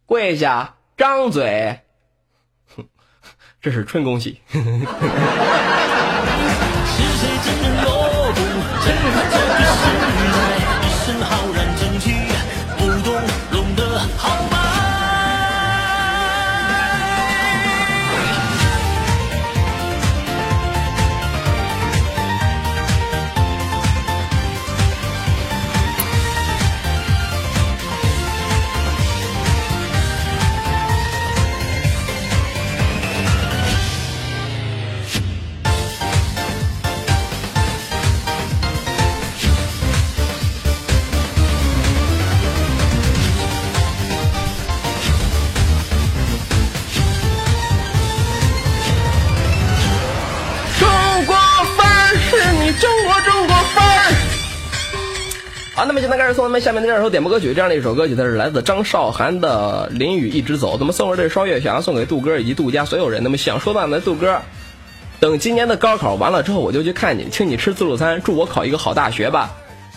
跪下，张嘴，哼这是春宫戏。好，那么现在开始送咱们下面的这首点播歌曲，这样的一首歌曲，它是来自张韶涵的《淋雨一直走》。那么送给这烧月，想要送给杜哥以及杜家所有人。那么想说到的杜哥，等今年的高考完了之后，我就去看你，请你吃自助餐，祝我考一个好大学吧。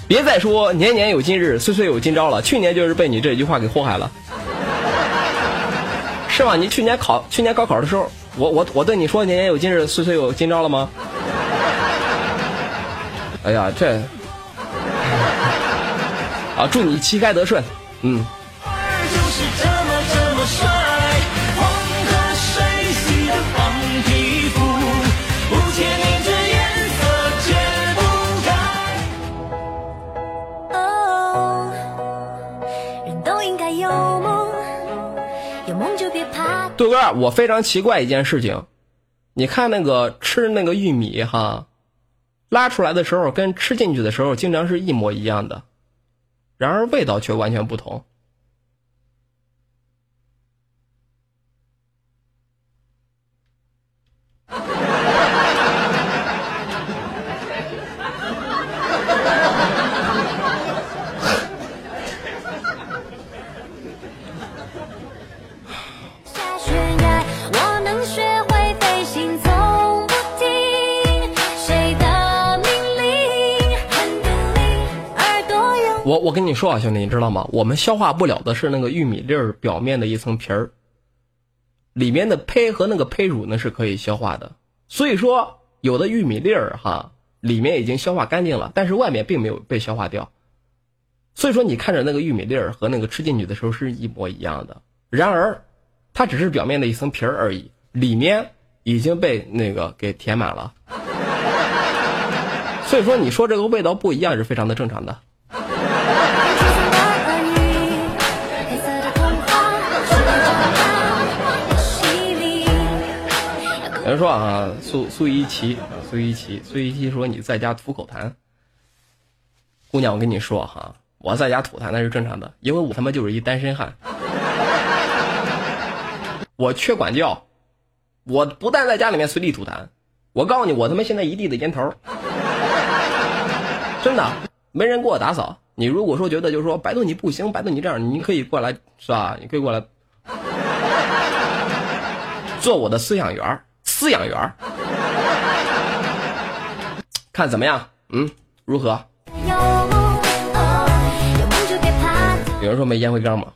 别再说年年有今日，岁岁有今朝了。去年就是被你这句话给祸害了，是吗？你去年考去年高考的时候，我我我对你说年年有今日，岁岁有今朝了吗？哎呀，这。啊，祝你旗开得顺，嗯，黄河水洗的黄皮肤，五千年这颜色解不开。哦，人都应该有梦，有梦就别怕。杜哥，我非常奇怪一件事情，你看那个吃那个玉米哈，拉出来的时候跟吃进去的时候经常是一模一样的，然而味道却完全不同。我跟你说啊，兄弟，你知道吗？我们消化不了的是那个玉米粒儿表面的一层皮儿，里面的胚和那个胚乳呢是可以消化的。所以说，有的玉米粒儿哈，里面已经消化干净了，但是外面并没有被消化掉。所以说，你看着那个玉米粒儿和那个吃进去的时候是一模一样的，然而，它只是表面的一层皮儿而已，里面已经被那个给填满了。所以说，你说这个味道不一样是非常的正常的。有人说啊，苏苏一奇，啊苏一奇，苏一奇说你在家吐口痰。姑娘，我跟你说哈，我在家吐痰那是正常的，因为我他妈就是一单身汉，我缺管教，我不但在家里面随地吐痰，我告诉你，我他妈现在一地的烟头，真的没人给我打扫。你如果说觉得就是说白豆你不行，白豆你这样，你可以过来是吧？你可以过来 做我的饲养员儿，饲养员，看怎么样？嗯，如何？有人说没烟灰缸吗？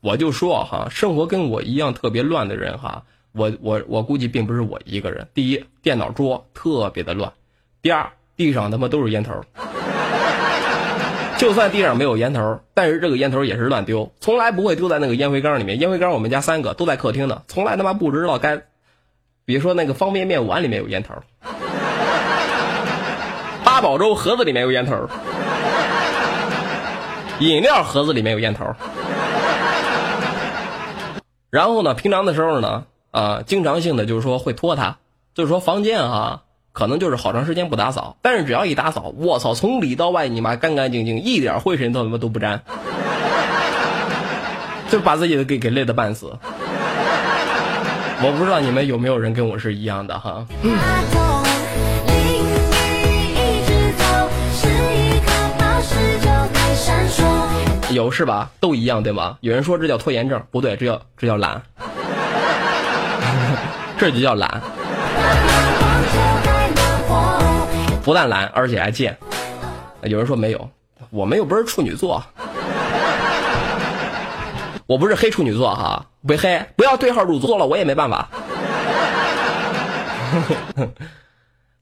我就说哈，生活跟我一样特别乱的人哈，我我我估计并不是我一个人。第一，电脑桌特别的乱；第二，地上他妈都是烟头。就算地上没有烟头，但是这个烟头也是乱丢，从来不会丢在那个烟灰缸里面。烟灰缸我们家三个都在客厅呢，从来他妈不知道该，比如说那个方便面碗里面有烟头，八宝粥盒子里面有烟头，饮料盒子里面有烟头。然后呢，平常的时候呢，啊、经常性的就是说会拖沓，就是说房间哈、可能就是好长时间不打扫，但是只要一打扫，我操，从里到外你妈干干净净，一点灰尘都他妈都不沾，就把自己给给累得半死。我不知道你们有没有人跟我是一样的哈？怕痛，淋雨一直走，是一颗宝石就该闪烁。有是吧？都一样对吗？有人说这叫拖延症，不对，这叫这叫懒，这就叫懒。不但懒，而且还贱。有人说没有，我们又不是处女座，我不是黑处女座哈，别黑，不要对号入座了，我也没办法。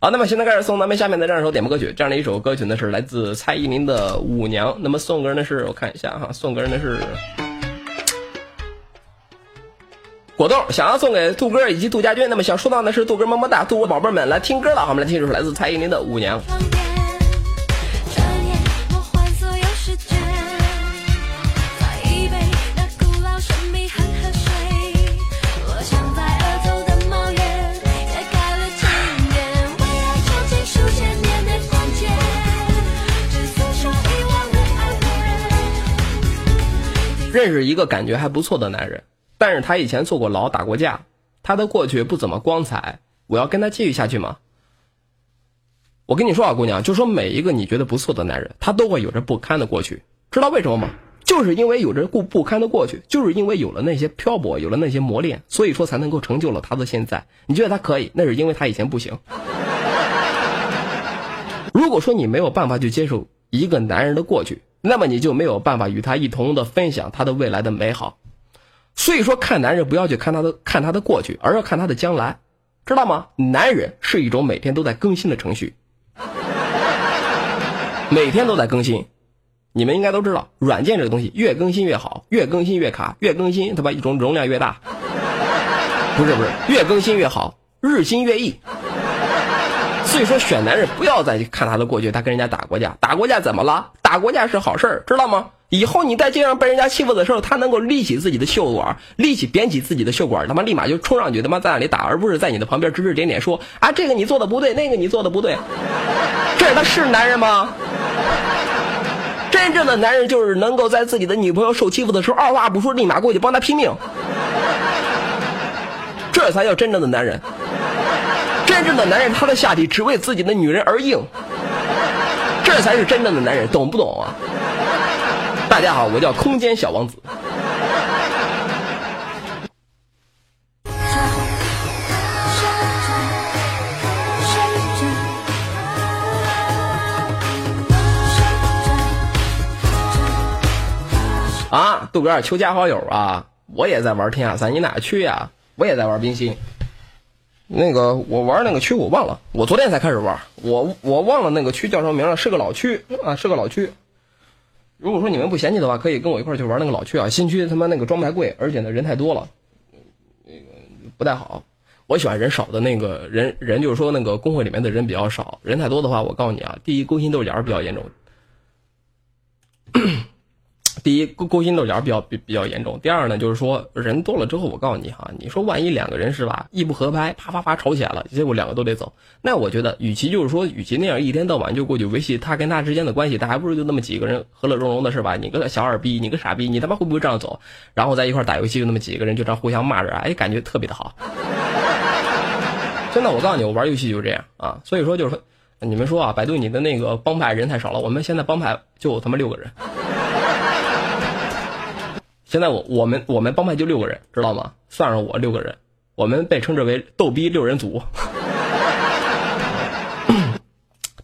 好，那么现在开始送咱们下面的这样一首点播歌曲，这样的一首歌曲呢是来自蔡依林的《舞娘》，那么送歌呢是我看一下哈，送歌呢是果冻，想要送给杜哥以及杜家军，那么想说到的是杜哥么么哒，杜哥宝贝们来听歌了，好，我们来听一首来自蔡依林的《舞娘》。认识一个感觉还不错的男人，但是他以前坐过牢，打过架，他的过去不怎么光彩，我要跟他继续下去吗？我跟你说啊，姑娘，就说每一个你觉得不错的男人，他都会有着不堪的过去，知道为什么吗？就是因为有着不不堪的过去，就是因为有了那些漂泊，有了那些磨练，所以说才能够成就了他的现在。你觉得他可以，那是因为他以前不行。如果说你没有办法去接受一个男人的过去，那么你就没有办法与他一同的分享他的未来的美好。所以说，看男人不要去看他的看他的过去，而要看他的将来，知道吗？男人是一种每天都在更新的程序，每天都在更新。你们应该都知道，软件这个东西越更新越好，越更新越卡，越更新它把一种容量越大。不是不是，越更新越好，日新月异。所以说，选男人不要再去看他的过去，他跟人家打过架，打过架怎么了？打过架是好事儿，知道吗？以后你在街上被人家欺负的时候，他能够立起自己的袖管，立起扁起自己的袖管，他妈立马就冲上去，他妈在那里打，而不是在你的旁边指指点点说啊，这个你做的不对，那个你做的不对。这他是男人吗？真正的男人就是能够在自己的女朋友受欺负的时候，二话不说立马过去帮他拼命，这才叫真正的男人。真正的男人，他的下体只为自己的女人而硬，这才是真正的男人，懂不懂啊？大家好，我叫空间小王子。啊，杜哥，求加好友啊！我也在玩天下三，你哪去呀？我也在玩冰心。那个我玩那个区我忘了，我昨天才开始玩，我我忘了那个区叫什么名了，是个老区啊，是个老区。如果说你们不嫌弃的话，可以跟我一块去玩那个老区啊。新区他妈那个装备贵，而且呢人太多了，那个不太好。我喜欢人少的那个人人，就是说那个工会里面的人比较少，人太多的话，我告诉你啊，第一勾心斗角比较严重。第一勾勾心斗角比较比比较严重，第二呢就是说人多了之后，我告诉你哈，你说万一两个人是吧，一不合拍，啪啪啪吵起来了，结果两个都得走，那我觉得与其就是说，与其那样一天到晚就过去维系他跟他之间的关系，他还不如就那么几个人和乐融融的是吧？你个小二逼，你个傻逼，你他妈会不会这样走？然后在一块打游戏，就那么几个人就这样互相骂着，哎，感觉特别的好。真的，我告诉你，我玩游戏就是这样啊。所以说就是说，你们说啊，百度你的那个帮派人太少了，我们现在帮派就他妈六个人。现在我我们我们帮派就六个人，知道吗？算上我六个人，我们被称之为逗逼六人组。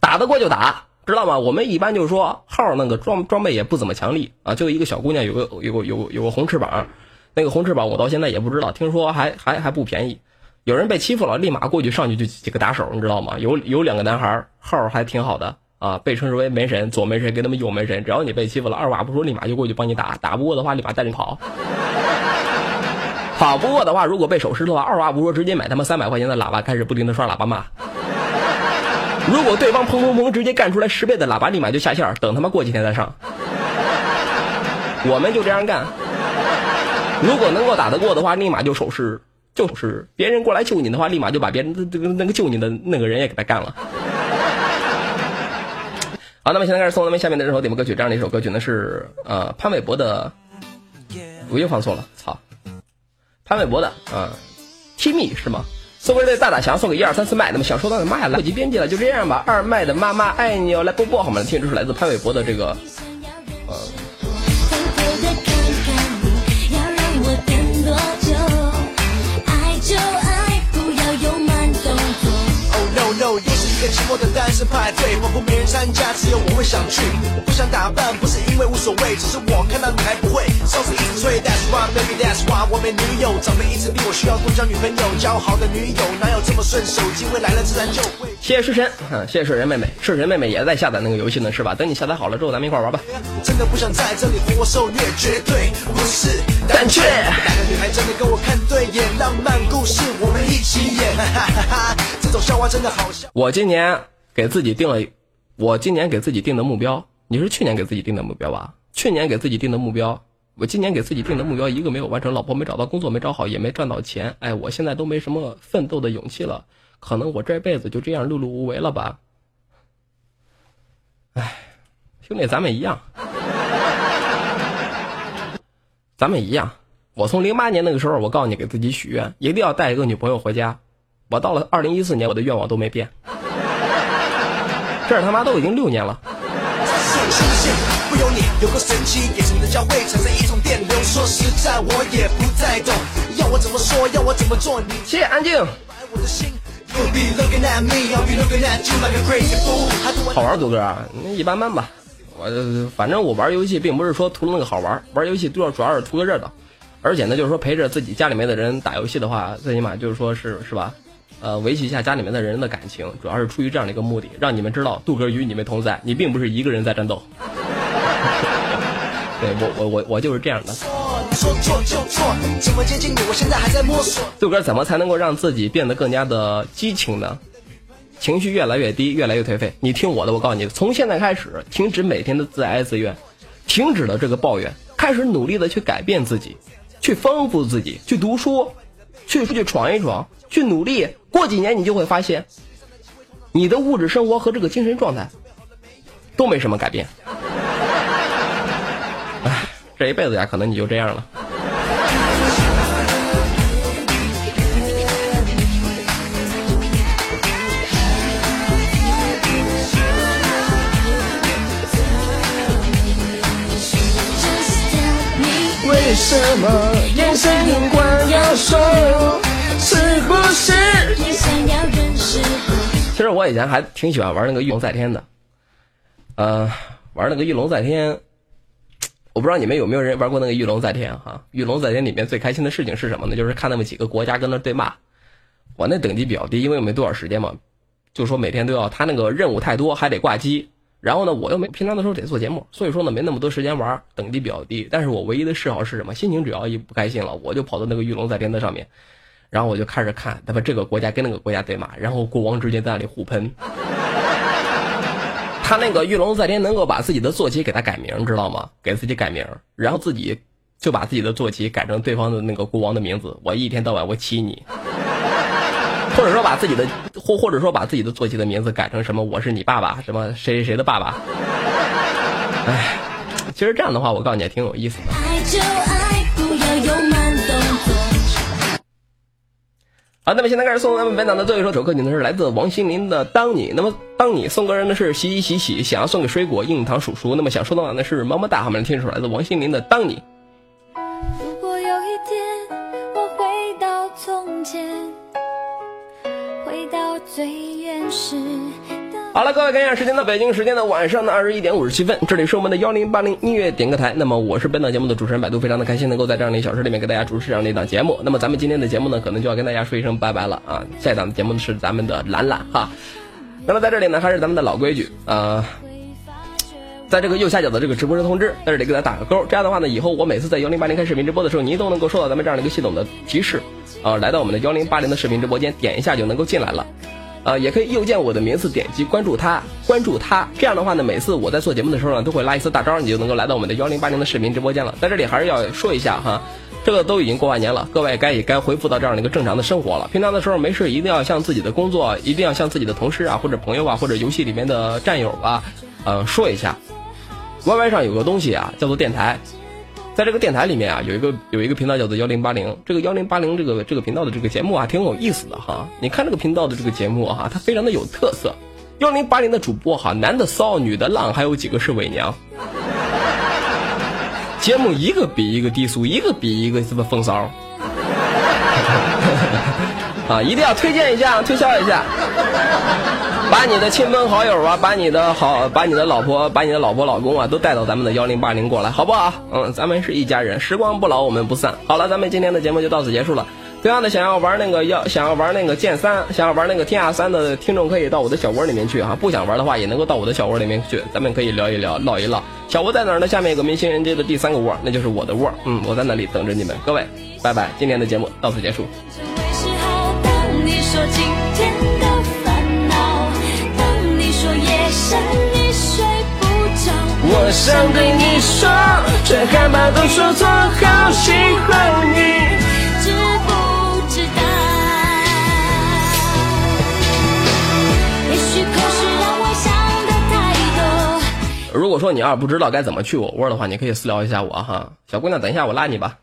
打得过就打，知道吗？我们一般就是说号那个装装备也不怎么强力啊，就一个小姑娘有个有个有个有个红翅膀，那个红翅膀我到现在也不知道，听说还还还不便宜。有人被欺负了，立马过去上去就几个打手，你知道吗？有有两个男孩号还挺好的。啊，被称之为门神，左门神跟他们右门神，只要你被欺负了，二话不说立马就过去帮你打，打不过的话立马带你跑，跑不过的话，如果被手撕的话，二话不说直接买他妈三百块钱的喇叭，开始不停的刷喇叭骂。如果对方砰砰砰直接干出来十倍的喇叭，立马就下线，等他妈过几天再上。我们就这样干。如果能够打得过的话，立马就手势，就是别人过来救你的话，立马就把别人这个那个救你的那个人也给他干了。好，那么现在开始送咱们下面的这首点播歌曲，这样的一首歌曲呢是呃潘玮柏的，我又放错了，操，潘玮柏的啊，T me 是吗？送给大大强，送给一二三四麦，那么想收到的妈呀，来不及编辑了，就这样吧。二麦的妈妈爱你哦，来波波好吗？听这是来自潘玮柏的这个呃。寂寞的单身派对，仿佛没人参加，只有我会想去。我不想打扮，不是因为无所谓，只是我看到你还不会，手指一直催。That's why baby, that's why 我没女友，长得一直比我需要多交女朋友，交好的女友哪有这么顺手？机会来了自然就会。谢谢睡神，嗯，谢谢睡神妹妹，睡神妹妹也在下载那个游戏呢，是吧？等你下载好了之后，咱们一块玩吧。真的不想在这里活受虐，绝对不是胆怯。哪个女孩真的跟我看对眼？浪漫故事我们一起演，哈哈哈哈这种笑话真的好笑。我今年年给自己定了，我今年给自己定的目标，你是去年给自己定的目标吧？去年给自己定的目标，我今年给自己定的目标一个没有完成，老婆没找到，工作没找好，也没赚到钱，哎，我现在都没什么奋斗的勇气了，可能我这辈子就这样碌碌无为了吧？哎，兄弟，咱们一样，咱们一样。我从零八年那个时候，我告诉你，给自己许愿，一定要带一个女朋友回家。我到了二零一四年，我的愿望都没变。这他妈都已经六年了。谢谢安静。好玩，杜哥，那一般般吧。我反正我玩游戏并不是说图那个好玩，玩游戏主要主要是图个热闹。而且呢，就是说陪着自己家里面的人打游戏的话，最起码就是说是是吧？呃，维系一下家里面的人的感情，主要是出于这样的一个目的，让你们知道杜哥与你们同在，你并不是一个人在战斗。对我我我我就是这样的。你说错就错，怎么接近你，我现在还在摸索。这首歌怎么才能够让自己变得更加的激情呢？情绪越来越低，越来越颓废。你听我的，我告诉你，从现在开始，停止每天的自哀自怨，停止了这个抱怨，开始努力的去改变自己，去丰富自己，去读书，去出去闯一闯，去努力。过几年你就会发现，你的物质生活和这个精神状态都没什么改变。唉，这一辈子呀，可能你就这样了。为什么眼神有话要说？是不是也想要认识？其实我以前还挺喜欢玩那个御龙在天的，呃，玩那个御龙在天，我不知道你们有没有人玩过那个御龙在天哈？御龙在天里面最开心的事情是什么呢？就是看那么几个国家跟那对骂。我那等级比较低，因为我没多少时间嘛，就说每天都要他那个任务太多，还得挂机。然后呢，我又没平常的时候得做节目，所以说呢没那么多时间玩，等级比较低。但是我唯一的嗜好是什么？心情只要一不开心了，我就跑到那个御龙在天的上面，然后我就开始看他们这个国家跟那个国家对骂，然后国王之间在那里互喷。他那个御龙在天能够把自己的坐骑给他改名，知道吗？给自己改名，然后自己就把自己的坐骑改成对方的那个国王的名字。我一天到晚我骑你。或者说把自己的或或者说把自己的坐骑的名字改成什么我是你爸爸什么谁谁谁的爸爸，哎，其实这样的话我告诉你也挺有意思的。好，那么现在开始送咱们本档的最后一首首歌曲呢是来自王心凌的《当你》。那么当你送歌人的是洗洗洗洗，想要送给水果硬糖叔叔。那么想收到的呢是么么哒，好，我们来听一首来自王心凌的《当你》。如果有一天我回到从前，回到最原始。好了，各位，看一下时间的北京时间的晚上的二十一点五十七分，这里是我们的幺零八零音乐点歌台。那么我是本档节目的主持人百度，非常的开心能够在这样的一小时里面给大家主持这样的一档节目。那么咱们今天的节目呢，可能就要跟大家说一声拜拜了啊！下一档的节目呢是咱们的兰兰哈。那么在这里呢，还是咱们的老规矩啊。在这个右下角的这个直播室通知，在这里给大家打个勾。这样的话呢，以后我每次在幺零八零开视频直播的时候，您都能够收到咱们这样的一个系统的提示，啊，来到我们的幺零八零的视频直播间，点一下就能够进来了。呃，也可以右键我的名字，点击关注他，关注他。这样的话呢，每次我在做节目的时候呢，都会拉一次大招，你就能够来到我们的幺零八零的视频直播间了。在这里还是要说一下哈，这个都已经过完年了，各位该也该恢复到这样的一个正常的生活了。平常的时候没事一定要向自己的工作，一定要向自己的同事啊，或者朋友啊，或者游戏里面的战友啊，呃，说一下。Y Y 上有个东西啊，叫做电台。在这个电台里面啊，有一个有一个频道叫做幺零八零，这个幺零八零这个这个频道的这个节目啊，挺有意思的哈。你看这个频道的这个节目哈、它非常的有特色。幺零八零的主播哈，男的骚，女的浪，还有几个是伪娘。节目一个比一个低俗，一个比一个什么风骚。啊，一定要推荐一下，推销一下。把你的亲朋好友啊，把你的好，把你的老婆，把你的老婆老公啊，都带到咱们的幺零八零过来，好不好？嗯，咱们是一家人，时光不老，我们不散。好了，咱们今天的节目就到此结束了。同样的，想要玩那个要想要玩那个剑三，想要玩那个天下三的听众，可以到我的小窝里面去哈。不想玩的话，也能够到我的小窝里面去，咱们可以聊一聊，唠一唠。小窝在哪儿呢？下面有个明星人街的第三个窝，那就是我的窝。嗯，我在那里等着你们，各位，拜拜。今天的节目到此结束。我想对你说，却害怕都说错，好喜欢你。知不知道？也许口是让我想的太多。如果说你要是不知道该怎么去我窝的话，你可以私聊一下我哈，小姑娘，等一下我拉你吧。